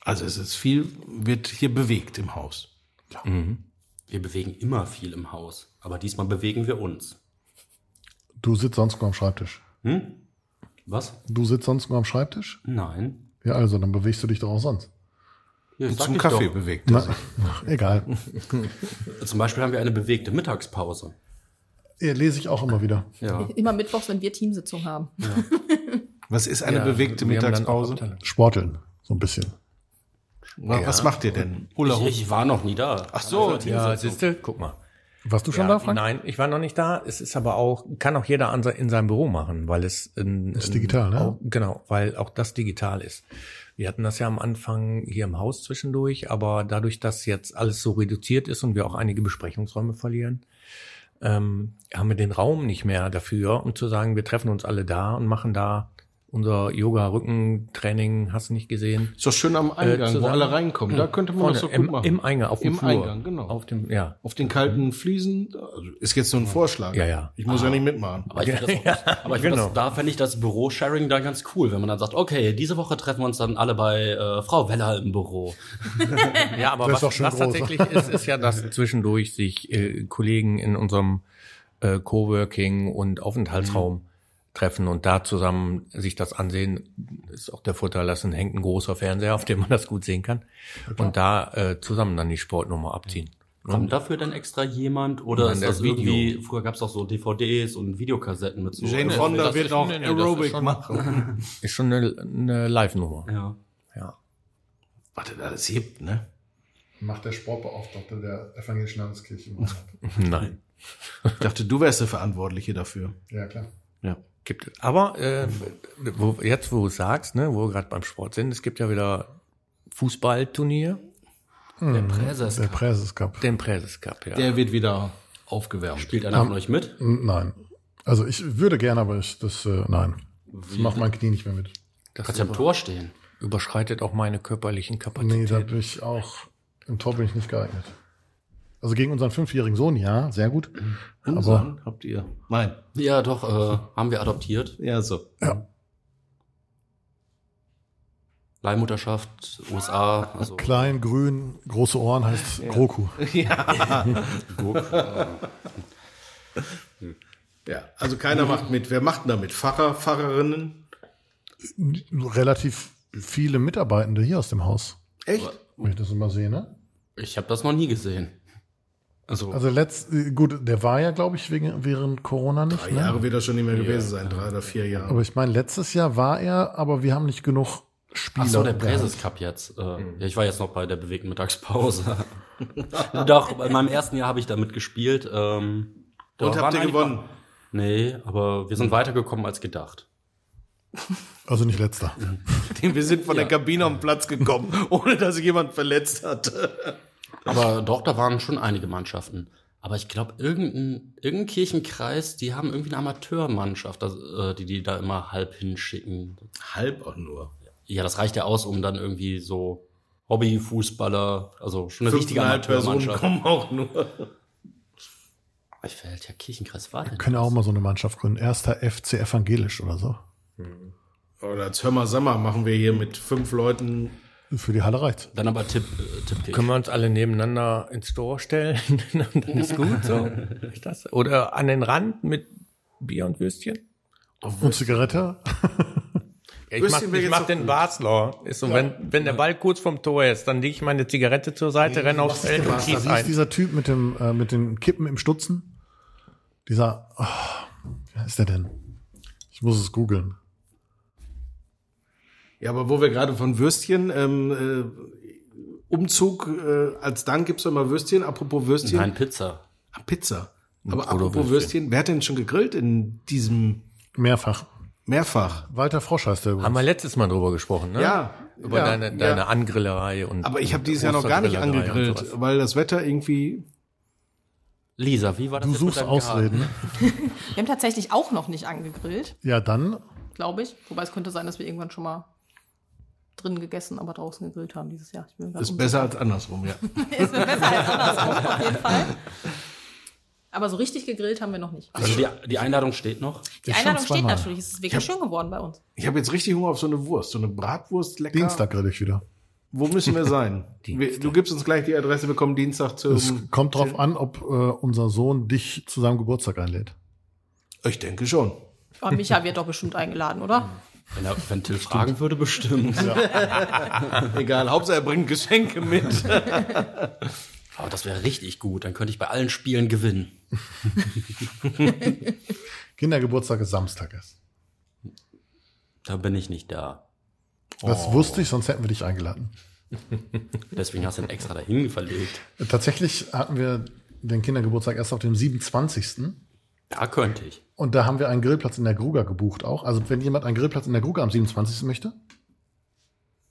Also es ist viel, wird hier bewegt im Haus. Mhm. Wir bewegen immer viel im Haus. Aber diesmal bewegen wir uns. Du sitzt sonst nur am Schreibtisch. Hm? Was? Du sitzt sonst nur am Schreibtisch? Nein. Ja, also, dann bewegst du dich doch auch sonst. Ja, zum ich Kaffee doch. bewegt Na, ach, egal. Zum Beispiel haben wir eine bewegte Mittagspause. Ja, lese ich auch immer wieder. Ja. Immer mittwochs, wenn wir Teamsitzung haben. Was ist eine Ja, bewegte Mittagspause? Sporteln, so ein bisschen. Was was macht ihr denn? Hula Ich, Hoop? ich war noch nie da. Ach so, Ja, siehste, guck mal. Warst du schon ja, da, Frank? Nein, ich war noch nicht da. Es ist aber auch, kann auch jeder an, in seinem Büro machen, weil es in, Ist in, digital, ne? Auch, genau, weil auch das digital ist. Wir hatten das ja am Anfang hier im Haus zwischendurch, aber dadurch, dass jetzt alles so reduziert ist und wir auch einige Besprechungsräume verlieren, ähm, haben wir den Raum nicht mehr dafür, um zu sagen, wir treffen uns alle da und machen da unser Yoga-Rückentraining, hast du nicht gesehen? Ist doch schön am Eingang, wo zusammen- alle reinkommen. Da könnte man Vorne, das so gut im, machen. Im Eingang, auf dem Im Flur. Eingang, genau. Auf dem, ja. Auf den kalten Fliesen, also ist jetzt so ein Vorschlag. Ja, ja. Ich muss ja nicht mitmachen. Aber ich finde das, auch- aber ich find genau. das, da fände ich das Büro-Sharing dann ganz cool, wenn man dann sagt, okay, diese Woche treffen wir uns dann alle bei äh, Frau Weller im Büro. Ja, aber Das was, doch was groß. tatsächlich ist, ist ja, dass zwischendurch sich äh, Kollegen in unserem äh, Coworking und Aufenthaltsraum treffen und da zusammen sich das ansehen, ist auch der Vorteil, dass ein hängt ein großer Fernseher, auf dem man das gut sehen kann. Und da äh, zusammen dann die Sportnummer abziehen. Kommt dafür dann extra jemand oder Nein, ist das das Video. irgendwie, früher gab es auch so DVDs und Videokassetten mit so. Jane äh, Fonda wird auch nee, ist Aerobic schon- machen. Ist schon eine, eine Live-Nummer. Ja. Ja. Was das alles gibt, ne? Macht der Sportbeauftragte der evangelischen Landeskirche. Nein. Ich dachte, du wärst der Verantwortliche dafür. ja, klar. Ja. Gibt es. Aber äh, wo, jetzt, wo du es sagst, ne, wo wir gerade beim Sport sind, es gibt ja wieder Fußballturnier, Der Präses Der Präses Cup. den Präses Cup, ja. Der wird wieder aufgewärmt. spielt einer von euch mit. Nein. Also ich würde gerne, aber ich das äh, nein. Das macht mein Knie nicht mehr mit. das Kannst ja im Tor stehen. überschreitet auch meine körperlichen Nee, Kapazitäten. da bin ich auch im Tor bin ich nicht geeignet. Also gegen unseren fünfjährigen Sohn, ja, sehr gut. Aber Unsan habt ihr? Nein. Ja, doch, äh, haben wir adoptiert. Ja, so. ja, Leihmutterschaft, USA, also klein, grün, große Ohren heißt Groku. Ja, also keiner macht mit. Wer macht denn da mit? Pfarrer, Pfarrerinnen? Relativ viele Mitarbeitende hier aus dem Haus. Echt? Wenn ich das immer sehe, ne? ich habe das noch nie gesehen. Also, Also letzt, gut, der war ja, glaube ich, wegen, während Corona nicht. Drei Ne? Jahre wird das schon nicht mehr gewesen sein. Drei oder vier Jahre. Aber ich meine, letztes Jahr war er, aber wir haben nicht genug Spieler. ach so, der. Präses Cup jetzt. Äh, Ja, ich war jetzt noch bei der bewegten Mittagspause. doch, in meinem ersten Jahr habe ich da mitgespielt. Ähm, Und habt ihr gewonnen? mal- Nee, aber wir sind weitergekommen als gedacht. Also nicht letzter. Wir sind von der Kabine am Platz gekommen, ohne dass sich jemand verletzt hat. Aber doch, da waren schon einige Mannschaften. Aber ich glaube, irgendein, irgendein Kirchenkreis, die haben irgendwie eine Amateurmannschaft, das, äh, die die da immer halb hinschicken. Halb auch nur. Ja, das reicht ja aus, um dann irgendwie so Hobbyfußballer, also schon eine richtige Fünfeinhalb Personen Amateurmannschaft. kommen auch nur. Ich welcher Kirchenkreis war denn? Können auch mal so eine Mannschaft gründen. Erster FC evangelisch oder so. Oder als Hör mal Sammer machen wir hier mit fünf Leuten. Für die Halle reicht. Dann aber Tipp, äh, Tipp Können wir uns alle nebeneinander ins Tor stellen? Dann ist gut so. Ist das? Oder an den Rand mit Bier und Würstchen? Und Zigarette? Ja, ich Würstchen mach, ich den. Basler. Ist so, wenn, wenn der Ball kurz vom Tor ist, dann lege ich meine Zigarette zur Seite, renne aufs Feld und Wie schieß ist ein. dieser Typ mit dem äh, mit den Kippen im Stutzen? Dieser, oh, wer ist der denn? Ich muss es googeln. Ja, aber wo wir gerade von Würstchen, ähm, äh, Umzug, äh, als Dank gibt's doch immer Würstchen. Apropos Würstchen. Nein, Pizza. Ah, Pizza. Aber Oder apropos Würstchen. Würstchen. wer hat denn schon gegrillt in diesem Mehrfach. mehrfach? Walter Frosch heißt der Haben übrigens. wir letztes Mal drüber gesprochen, ne? Ja. Über ja, deine, ja. deine Angrillerei und. Aber ich habe dieses Jahr noch gar nicht angegrillt, weil das Wetter irgendwie. Lisa, wie war das Du suchst Ausreden. ne? Wir haben tatsächlich auch noch nicht angegrillt, Ja, dann glaube ich. Wobei es könnte sein, dass wir irgendwann schon mal drin gegessen, aber draußen gegrillt haben dieses Jahr. Ist besser als andersrum, ja. ist besser als andersrum, auf jeden Fall. Aber so richtig gegrillt haben wir noch nicht. Also die, die Einladung steht noch. Die Ich Einladung steht natürlich. Es ist wirklich schön geworden bei uns. Ich habe jetzt richtig Hunger auf so eine Wurst, so eine Bratwurst, lecker. Dienstag grill ich wieder. Wo müssen wir sein? wir, du gibst uns gleich die Adresse, wir kommen Dienstag zum. Es kommt drauf an, ob äh, unser Sohn dich zu seinem Geburtstag einlädt. Ich denke schon. Oh, Micha wird doch bestimmt eingeladen, oder? Wenn, er, wenn Till fragen würde, bestimmt. Egal, Hauptsache er bringt Geschenke mit. Aber das wäre richtig gut. Dann könnte ich bei allen Spielen gewinnen. Kindergeburtstag ist Samstag erst. Da bin ich nicht da. Das Oh. wusste ich, sonst hätten wir dich eingeladen. Deswegen hast du ihn extra dahin verlegt. Tatsächlich hatten wir den Kindergeburtstag erst auf dem 27. Da könnte ich. Und da haben wir einen Grillplatz in der Gruger gebucht auch. Also wenn jemand einen Grillplatz in der Gruger am 27. möchte,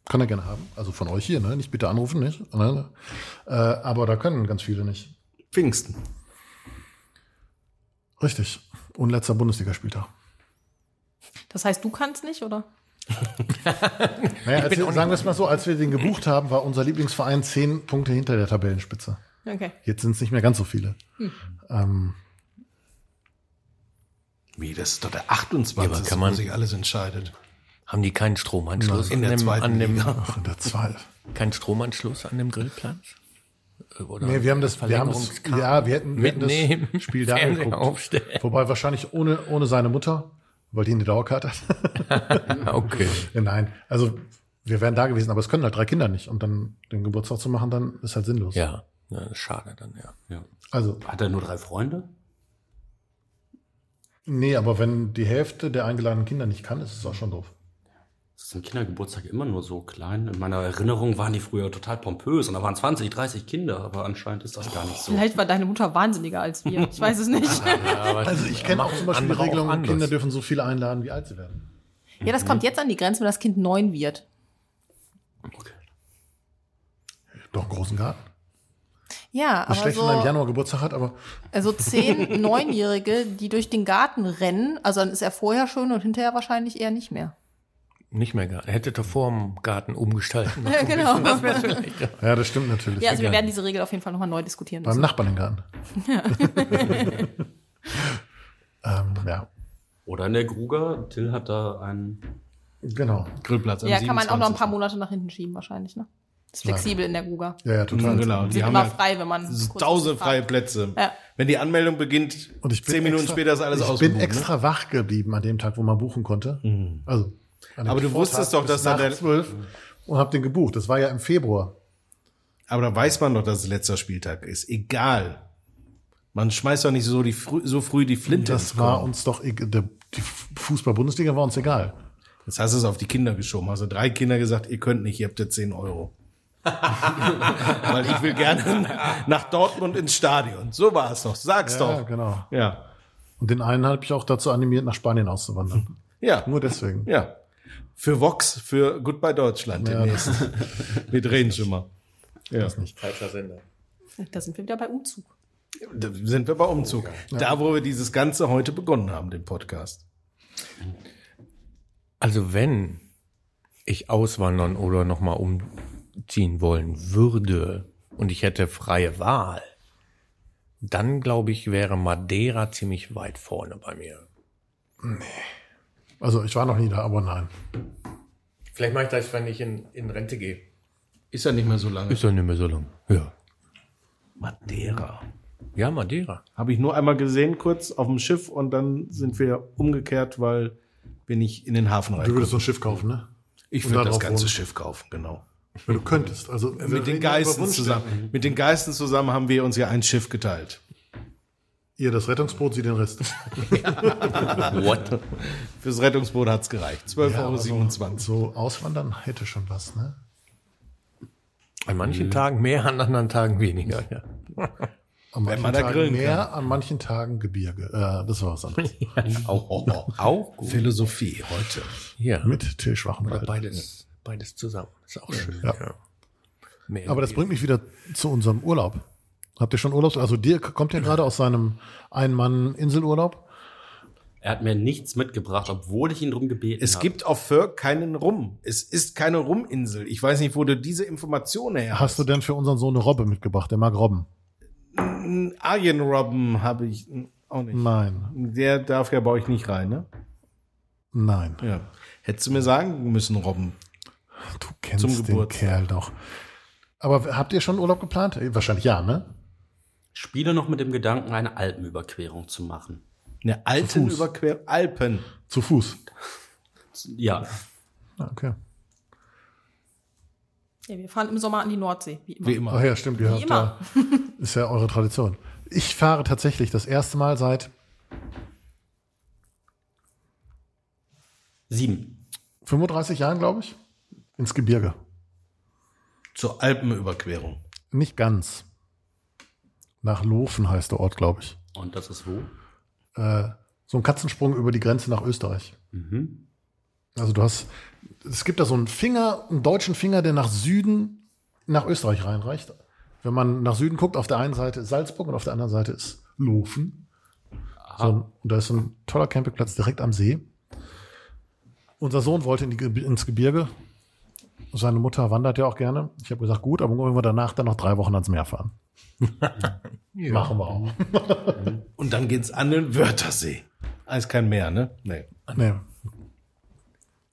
kann er gerne haben. Also von euch hier, ne? Nicht bitte anrufen, nicht? Ne? Äh, aber da können ganz viele nicht. Pfingsten. Richtig. Und letzter Bundesligaspieltag. Das heißt, du kannst nicht, oder? Naja, als wir, sagen wir es mal so, als wir den gebucht haben, war unser Lieblingsverein zehn Punkte hinter der Tabellenspitze. Okay. Jetzt sind es nicht mehr ganz so viele. Ähm, Wie, das ist doch der 28. Ja, aber kann man- wo sich alles entscheidet. Haben die keinen Stromanschluss In an der dem, zweiten an dem Liga. ach, in der zwei. keinen Stromanschluss an dem Grillplatz? Oder Nee, wir haben das, wir haben das, ja, wir hätten, wir hätten mitnehmen, das Spiel da angeguckt. aufstellen. Wobei wahrscheinlich ohne, ohne seine Mutter, weil die eine Dauerkarte hat. Okay. ja, nein, also wir wären da gewesen, aber es können halt drei Kinder nicht. Und dann den Geburtstag zu machen, dann ist halt sinnlos. Ja, ja, schade dann, ja. Ja. Also, Hat er nur drei Freunde? Nee, aber wenn die Hälfte der eingeladenen Kinder nicht kann, ist es auch schon doof. Das ist ein Kindergeburtstag immer nur so klein. In meiner Erinnerung waren die früher total pompös und da waren 20, 30 Kinder, aber anscheinend ist das gar nicht so. Vielleicht war deine Mutter wahnsinniger als wir. Ich weiß es nicht. Also ich kenne auch zum Beispiel die Regelung. Kinder dürfen so viele einladen, wie alt sie werden. Ja, das kommt jetzt an die Grenze, wenn das Kind neun wird. Okay. Doch einen großen Garten. Ja, Das aber schlecht, wenn er im so, Januar Geburtstag hat, aber also zehn Neunjährige, die durch den Garten rennen, also dann ist er vorher schon und hinterher wahrscheinlich eher nicht mehr. Nicht mehr Garten. Er hätte doch vor dem Garten umgestalten. Ja, genau. ja, das stimmt natürlich. Ja, also wir werden diese Regel auf jeden Fall nochmal neu diskutieren Beim müssen. Nachbarn im Garten. ähm, ja, Oder in der Gruger. Till hat da einen. genau. Grillplatz am Ja, kann man auch noch ein paar 27.. Monate nach hinten schieben wahrscheinlich, ne? Ist flexibel in der Guga. Ja, ja, total. Genau, die Sind haben immer frei, wenn man tausend freie. Plätze. Ja. Wenn die Anmeldung beginnt, Und ich bin zehn Minuten extra, später ist alles Ich ausgebucht. bin ne? extra wach geblieben an dem Tag, wo man buchen konnte. Also, an dem Aber du Vortag wusstest doch, dass da der- zwölf und habe den gebucht. Das war ja im Februar. Aber da weiß man doch, dass es letzter Spieltag ist. Egal. Man schmeißt doch nicht so, die frü so früh die Flinte. Das ins war uns doch, die Fußball-Bundesliga war uns egal. Jetzt hast du es auf die Kinder geschoben. Hast du drei Kinder gesagt, ihr könnt nicht, ihr habt ja 10 Euro. Weil ich will gerne nach Dortmund ins Stadion. So war es doch. Sag's Ja, doch. genau. Ja. Und den einen habe ich auch dazu animiert, nach Spanien auszuwandern. Ja. Nur deswegen. Ja. Für Vox, für Goodbye Deutschland Ja. demnächst. Wir drehen schon mal. Ja. Falscher Sender. Da sind wir wieder bei Umzug. Da sind wir bei Umzug. Da, wo wir dieses Ganze heute begonnen haben, den Podcast. Also wenn ich auswandern oder nochmal umziehen wollen würde und ich hätte freie Wahl, dann glaube ich, wäre Madeira ziemlich weit vorne bei mir. Also ich war noch nie da, aber nein. Vielleicht mache ich das, wenn ich in, in Rente gehe. Ist ja nicht mehr so lange. Ist ja nicht mehr so lang. Ja. Madeira. Ja, Madeira. Habe ich nur einmal gesehen, kurz auf dem Schiff und dann sind wir umgekehrt, weil wir nicht in den Hafen rein. Du würdest so ein Schiff kaufen, ne? Ich würde da das ganze wohnen. Schiff kaufen, genau. Wenn du könntest. Also Mit den ja Wunschdenken. zusammen. Mit den Geisten zusammen haben wir uns ja ein Schiff geteilt. Ihr das Rettungsboot, sie den Rest. What? Fürs Rettungsboot hat's gereicht. 12,27 Ja, Euro. aber 27. So auswandern hätte schon was, ne? An manchen Tagen mehr, an anderen Tagen weniger. Ja. An manchen man da Tagen grillen mehr, an manchen Tagen Gebirge. Äh, das war was anderes. Auch, auch gut. Philosophie heute. Ja. Mit Till Oder Schwachenwald. beides, beides zusammen. Ist auch schön. Ja. Ja. Aber das bringt mich wieder zu unserem Urlaub. Habt ihr schon Urlaub? Also Dirk kommt ja gerade aus seinem Ein-Mann-Inselurlaub. Er hat mir nichts mitgebracht, obwohl ich ihn drum gebeten Es habe. gibt auf Föhr keinen Rum. Es ist keine Ruminsel. Ich weiß nicht, wo du diese Information her Hast du denn für unseren Sohn eine Robbe mitgebracht? Der mag Robben. Einen Arjenrobben habe ich auch nicht. Nein, Der darf ja bei euch nicht rein, ne? nein. Ja. Hättest du mir sagen müssen, Robben. Du kennst Zum den Geburtstag. Kerl doch. Aber habt ihr schon Urlaub geplant? Eh, Wahrscheinlich ja, ne? Spiele noch mit dem Gedanken, eine Alpenüberquerung zu machen. Eine. Überquer Alpen. Zu Fuß. Ja, Ah, Okay. Ja, wir fahren im Sommer an die Nordsee, wie immer. Wie immer. Ach ja, stimmt. Ihr Wie habt immer. da, ist ja eure Tradition. Ich fahre tatsächlich das erste Mal seit sieben. 35 Jahren, glaube ich, ins Gebirge. Zur Alpenüberquerung. Nicht ganz. Nach Lofen heißt der Ort, glaube ich. Und das ist wo? Äh, so ein Katzensprung über die Grenze nach Österreich. Mhm. Also du hast, es gibt da so einen Finger, einen deutschen Finger, der nach Süden nach Österreich reinreicht. Wenn man nach Süden guckt, auf der einen Seite ist Salzburg und auf der anderen Seite ist Lofen. So, und da ist so ein toller Campingplatz direkt am See. Unser Sohn wollte in die, ins Gebirge. Seine Mutter wandert ja auch gerne. Ich habe gesagt, gut, aber wollen wir danach dann noch drei Wochen ans Meer fahren. Machen wir auch. Und dann geht's an den Wörthersee. Ah, ist kein Meer, ne? Nee. Nee.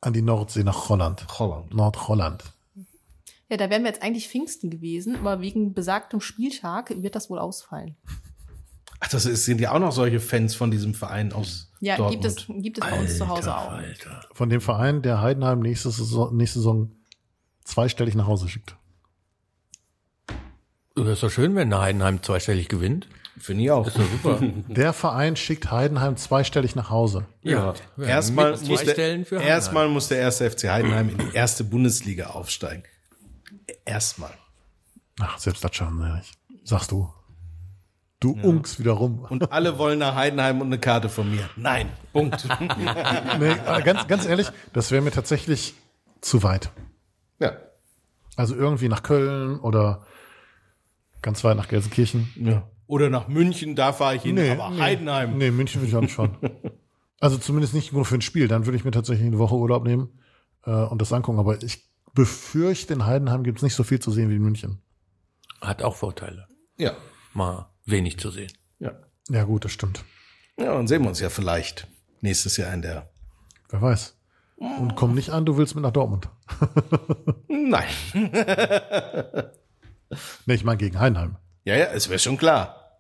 An die Nordsee nach Holland. Holland. Nordholland. Ja, da wären wir jetzt eigentlich Pfingsten gewesen, aber wegen besagtem Spieltag wird das wohl ausfallen. Ach, das ist, sind ja auch noch solche Fans von diesem Verein aus Ja, Dortmund. gibt es, gibt es bei uns zu Hause auch. Alter. Von dem Verein, der Heidenheim nächste Saison, nächste Saison zweistellig nach Hause schickt. Das ist doch schön, wenn der Heidenheim zweistellig gewinnt. Finde ich auch. Ist doch super. Der Verein schickt Heidenheim zweistellig nach Hause. ja. Erstmal mit muss, der, erstmal muss der erste FC Heidenheim in die erste Bundesliga aufsteigen. Erstmal. Ach, selbst das schaffen wir nicht. Sagst du. Du ungst wieder rum. Und alle wollen nach Heidenheim und eine Karte von mir. Nein. Punkt. Nee, ganz, ganz ehrlich, das wäre mir tatsächlich zu weit. Also irgendwie nach Köln oder ganz weit nach Gelsenkirchen. ja. Oder nach München, da fahre ich hin, aber Heidenheim. Nee, München will ich auch nicht fahren. Also zumindest nicht nur für ein Spiel. Dann würde ich mir tatsächlich eine Woche Urlaub nehmen äh, und das angucken. Aber ich befürchte, in Heidenheim gibt es nicht so viel zu sehen wie in München. Hat auch Vorteile. Ja. Mal wenig zu sehen. Ja. Ja gut, das stimmt. Ja, dann sehen wir uns ja vielleicht nächstes Jahr in der. Wer weiß. Und komm nicht an, du willst mit nach Dortmund. Nein. Nee, ich meine gegen Heidenheim. Ja, ja, ist mir schon klar.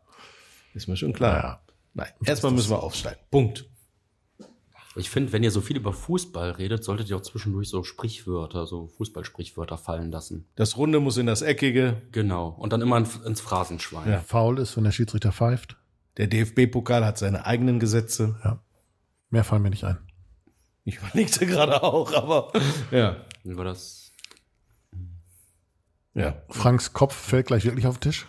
Ist mir schon klar. Naja. Nein, erstmal müssen wir aufsteigen. Punkt. Ich finde, wenn ihr so viel über Fußball redet, solltet ihr auch zwischendurch so Sprichwörter, so Fußballsprichwörter fallen lassen. Das Runde muss in das Eckige. Genau. Und dann immer ins ins Phrasenschwein. Ja. Faul ist, wenn der Schiedsrichter pfeift. Der DFB-Pokal hat seine eigenen Gesetze. Ja. Mehr fallen mir nicht ein. Ich überlegte gerade auch, aber ja. Wie war das? Ja. Franks Kopf fällt gleich wirklich auf den Tisch.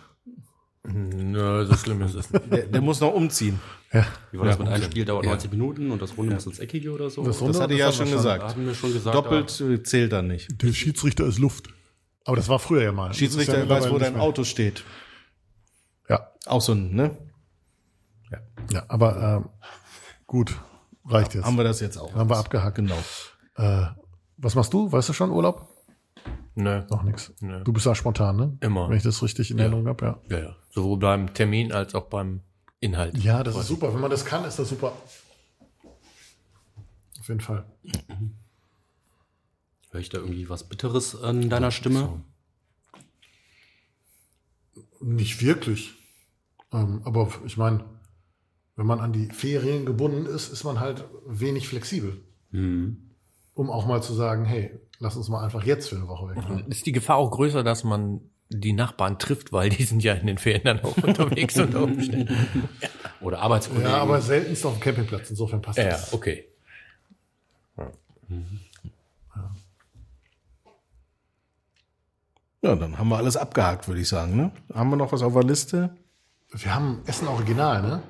Nö, so schlimm ist es nicht. Der, der muss noch umziehen. Ja. Wie war das Ja, mit einem. Spiel dauert Ja. 90 Minuten und das Runde muss ins Eckige oder so? Das Das Runde- hatte ich ja das schon schon. Gesagt. wir schon gesagt. Doppelt äh, zählt dann nicht. Der Schiedsrichter ist Luft. Aber das war früher ja mal. Das Schiedsrichter ja weiß, wo dein. Auto steht. Ja, Auch so ein, ne? ja aber ähm, gut, reicht jetzt. Haben wir das jetzt auch. Haben wir abgehakt. Genau. Äh, was machst du? Weißt du schon Urlaub? Nö. Noch nichts. Nö. Du bist ja spontan, ne? Immer. Wenn ich das richtig in Erinnerung habe, ja. Ja, ja. Sowohl beim Termin als auch beim Inhalt. Ja, das ist super. Wenn man das kann, ist das super. Auf jeden Fall. Höre ich da irgendwie was Bitteres an deiner Stimme? Nicht wirklich. Ähm, aber ich meine, wenn man an die Ferien gebunden ist, ist man halt wenig flexibel. Um auch mal zu sagen, hey, lass uns mal einfach jetzt für eine Woche weg. Ist die Gefahr auch größer, dass man die Nachbarn trifft, weil die sind ja in den Ferien dann auch unterwegs unter Umständen. Oder Arbeitskollegen? Ja, aber seltenst auf dem Campingplatz. Insofern passt Ja, ja, das. okay. Ja, dann haben wir alles abgehakt, würde ich sagen, ne? Haben wir noch was auf der Liste? Wir haben Essen Original, ne?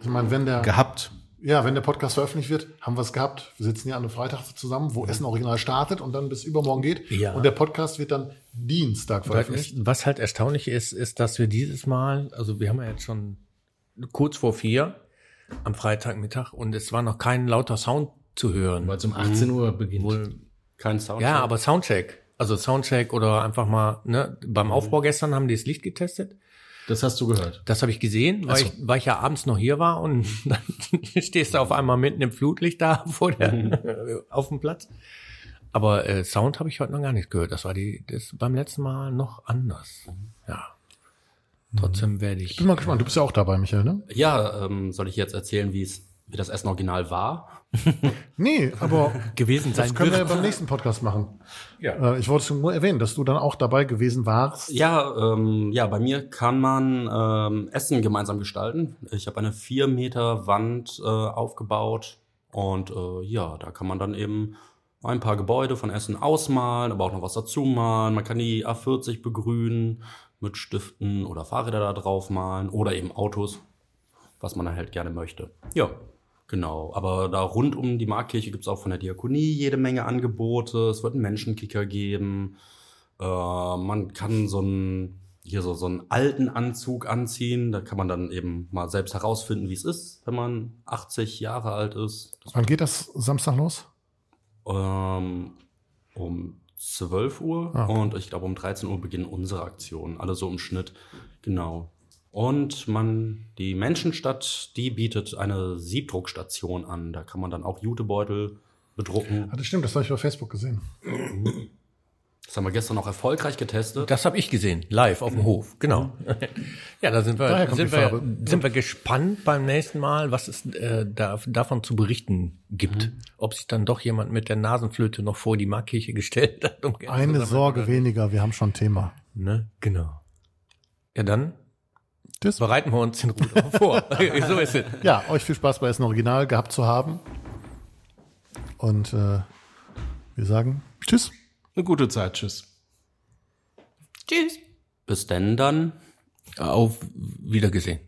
Ich meine, wenn der, Gehabt. ja, wenn der Podcast veröffentlicht wird, haben wir es gehabt. Wir sitzen ja an einem Freitag zusammen, wo Essen Original startet und dann bis übermorgen geht. Ja. Und der Podcast wird dann Dienstag veröffentlicht. Was halt erstaunlich ist, ist, dass wir dieses Mal, also wir haben ja jetzt schon kurz vor vier am Freitagmittag und es war noch kein lauter Sound zu hören. Weil es um 18 Uhr beginnt. Wohl, Kein Sound. ja, aber Soundcheck. Also Soundcheck oder einfach mal, ne, beim Aufbau gestern haben die das Licht getestet. Das hast du gehört. Das habe ich gesehen, weil, so. ich, weil ich ja abends noch hier war und dann stehst du auf einmal mitten im Flutlicht da vor der, auf dem Platz. Aber äh, Sound habe ich heute noch gar nicht gehört. Das war die, das beim letzten Mal noch anders. Ja. Trotzdem werde ich. Bin mal gespannt. Du bist ja auch dabei, Michael, ne? Ja, ähm, soll ich jetzt erzählen, wie es, wie das Essen Original war? Nee, aber gewesen sein das können wir ja wird. beim nächsten Podcast machen. Ja. Äh, ich wollte es nur erwähnen, dass du dann auch dabei gewesen warst. Ja, ähm, ja, bei mir kann man ähm, Essen gemeinsam gestalten. Ich habe eine vier Meter Wand äh, aufgebaut und äh, ja, da kann man dann eben ein paar Gebäude von Essen ausmalen, aber auch noch was dazu malen. Man kann die A40 begrünen mit Stiften oder Fahrräder da drauf malen oder eben Autos, was man dann halt gerne möchte. Ja, genau. Aber da rund um die Marktkirche gibt's auch von der Diakonie jede Menge Angebote. Es wird einen Menschenkicker geben. Äh, man kann so einen, hier so, so einen alten Anzug anziehen. Da kann man dann eben mal selbst herausfinden, wie es ist, wenn man 80 Jahre alt ist. Das Wann geht das Samstag los? ähm, um 12 Uhr Ah. und ich glaube um 13 Uhr beginnen unsere Aktionen, alle so im Schnitt. Genau. Und man, die Menschenstadt, die bietet eine Siebdruckstation an. Da kann man dann auch Jutebeutel bedrucken. Ah, das stimmt, das habe ich bei Facebook gesehen. Das haben wir gestern auch erfolgreich getestet. Das habe ich gesehen, live auf dem Hof, genau. Ja, da sind wir, sind wir, Farbe. sind wir gespannt beim nächsten Mal, was es äh, da, davon zu berichten gibt. Ob sich dann doch jemand mit der Nasenflöte noch vor die Markkirche gestellt hat. Um Eine. Sorge weniger, wir haben schon ein Thema. Ne? Genau. Ja, dann Tschüss. bereiten wir uns den Ruder vor. so ist es. Ja, euch viel Spaß bei Essen Original gehabt zu haben. Und äh, wir sagen Tschüss. Eine gute Zeit. Tschüss. Tschüss. Bis denn dann. Auf Wiedergesehen.